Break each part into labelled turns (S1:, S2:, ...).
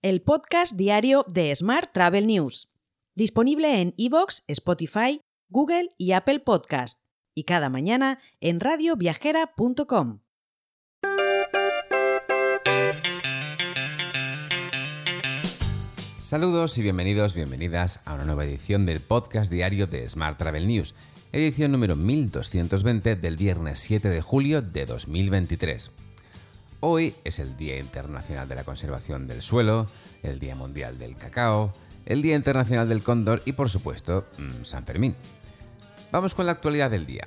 S1: el podcast diario de Smart Travel News, disponible en iVoox, Spotify, Google y Apple Podcast, y cada mañana en radioviajera.com.
S2: Saludos y bienvenidos, bienvenidas a una nueva edición del podcast diario de Smart Travel News, edición número 1220 del viernes 7 de julio de 2023. Hoy es el Día Internacional de la Conservación del Suelo, el Día Mundial del Cacao, el Día Internacional del Cóndor y por supuesto mm, San Fermín. Vamos con la actualidad del día.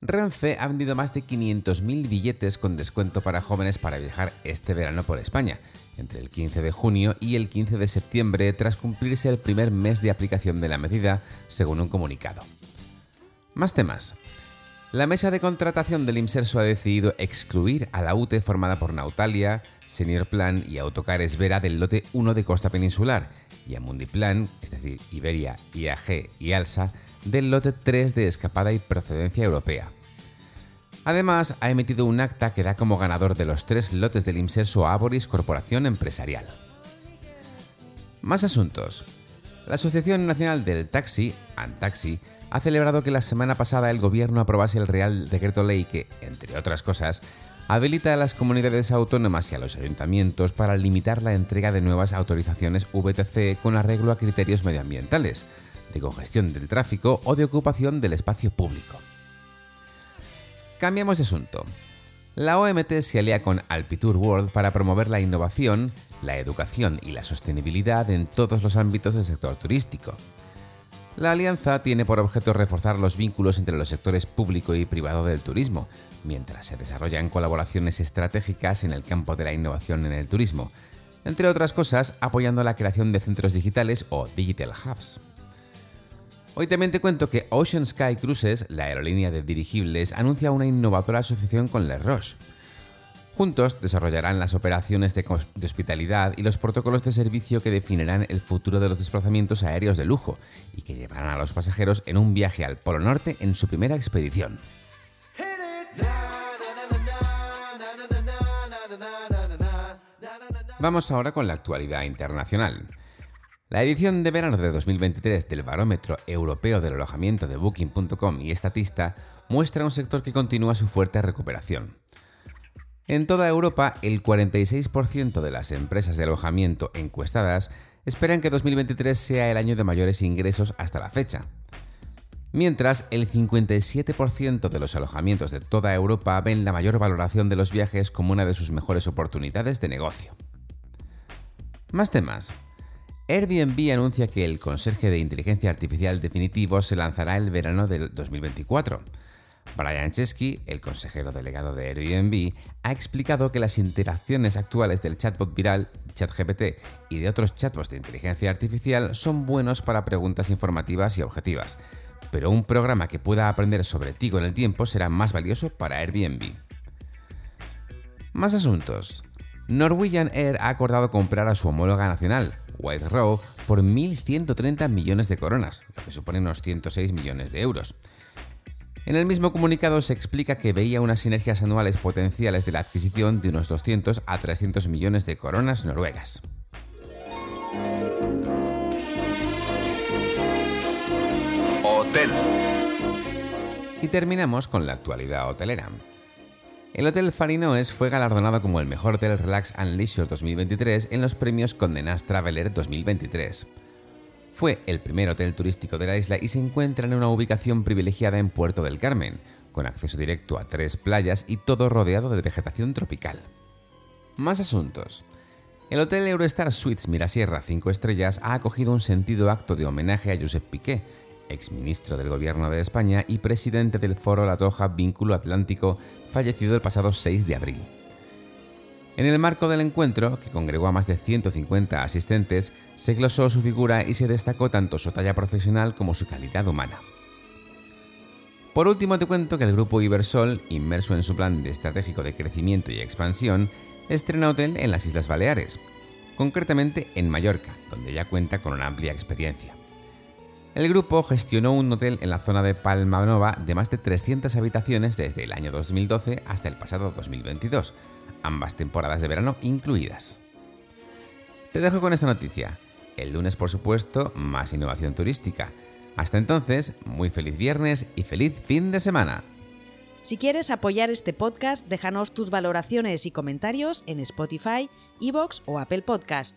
S2: Renfe ha vendido más de 500.000 billetes con descuento para jóvenes para viajar este verano por España, entre el 15 de junio y el 15 de septiembre, tras cumplirse el primer mes de aplicación de la medida, según un comunicado. Más temas. La mesa de contratación del IMSERSO ha decidido excluir a la UTE formada por Nautalia, Senior Plan y Autocares Vera del lote 1 de Costa Peninsular y a Mundiplan, es decir, Iberia, IAG y Alsa, del lote 3 de Escapada y Procedencia Europea. Además, ha emitido un acta que da como ganador de los tres lotes del IMSERSO a Aboris Corporación Empresarial. Más asuntos. La Asociación Nacional del Taxi, ANTAXI, ha celebrado que la semana pasada el gobierno aprobase el Real Decreto Ley que, entre otras cosas, habilita a las comunidades autónomas y a los ayuntamientos para limitar la entrega de nuevas autorizaciones VTC con arreglo a criterios medioambientales, de congestión del tráfico o de ocupación del espacio público. Cambiamos de asunto. La OMT se alía con Alpitour World para promover la innovación, la educación y la sostenibilidad en todos los ámbitos del sector turístico. La alianza tiene por objeto reforzar los vínculos entre los sectores público y privado del turismo, mientras se desarrollan colaboraciones estratégicas en el campo de la innovación en el turismo, entre otras cosas apoyando la creación de centros digitales o digital hubs. Hoy también te cuento que Ocean Sky Cruises, la aerolínea de dirigibles, anuncia una innovadora asociación con Le Roche. Juntos desarrollarán las operaciones de, hospitalidad y los protocolos de servicio que definirán el futuro de los desplazamientos aéreos de lujo y que llevarán a los pasajeros en un viaje al Polo Norte en su primera expedición. Vamos ahora con la actualidad internacional. La edición de verano de 2023 del Barómetro Europeo del Alojamiento de Booking.com y Estatista muestra un sector que continúa su fuerte recuperación. En toda Europa, el 46% de las empresas de alojamiento encuestadas esperan que 2023 sea el año de mayores ingresos hasta la fecha. Mientras, el 57% de los alojamientos de toda Europa ven la mayor valoración de los viajes como una de sus mejores oportunidades de negocio. Más temas. Airbnb anuncia que el conserje de inteligencia artificial definitivo se lanzará el verano del 2024. Brian Chesky, el consejero delegado de Airbnb, ha explicado que las interacciones actuales del chatbot viral ChatGPT y de otros chatbots de inteligencia artificial son buenos para preguntas informativas y objetivas, pero un programa que pueda aprender sobre ti con el tiempo será más valioso para Airbnb. Más asuntos. Norwegian Air ha acordado comprar a su homóloga nacional, White Row por 1.130 millones de coronas, lo que supone unos 106 millones de euros. En el mismo comunicado se explica que veía unas sinergias anuales potenciales de la adquisición de unos 200 a 300 millones de coronas noruegas. Hotel. Y terminamos con la actualidad hotelera. El Hotel Farinoes fue galardonado como el mejor hotel Relax and Leisure 2023 en los premios Condé Nast Traveler 2023. Fue el primer hotel turístico de la isla y se encuentra en una ubicación privilegiada en Puerto del Carmen, con acceso directo a tres playas y todo rodeado de vegetación tropical. Más asuntos. El Hotel Eurostar Suites Mirasierra 5 Estrellas ha acogido un sentido acto de homenaje a Josep Piqué, exministro del Gobierno de España y presidente del Foro La Toja Vínculo Atlántico, fallecido el pasado 6 de abril. En el marco del encuentro, que congregó a más de 150 asistentes, se glosó su figura y se destacó tanto su talla profesional como su calidad humana. Por último, te cuento que el grupo Ibersol, inmerso en su plan estratégico de crecimiento y expansión, estrena hotel en las Islas Baleares, concretamente en Mallorca, donde ya cuenta con una amplia experiencia. El grupo gestionó un hotel en la zona de Palma Nova de más de 300 habitaciones desde el año 2012 hasta el pasado 2022, ambas temporadas de verano incluidas. Te dejo con esta noticia. El lunes, por supuesto, más innovación turística. Hasta entonces, muy feliz viernes y feliz fin de semana.
S1: Si quieres apoyar este podcast, déjanos tus valoraciones y comentarios en Spotify, Evox o Apple Podcast.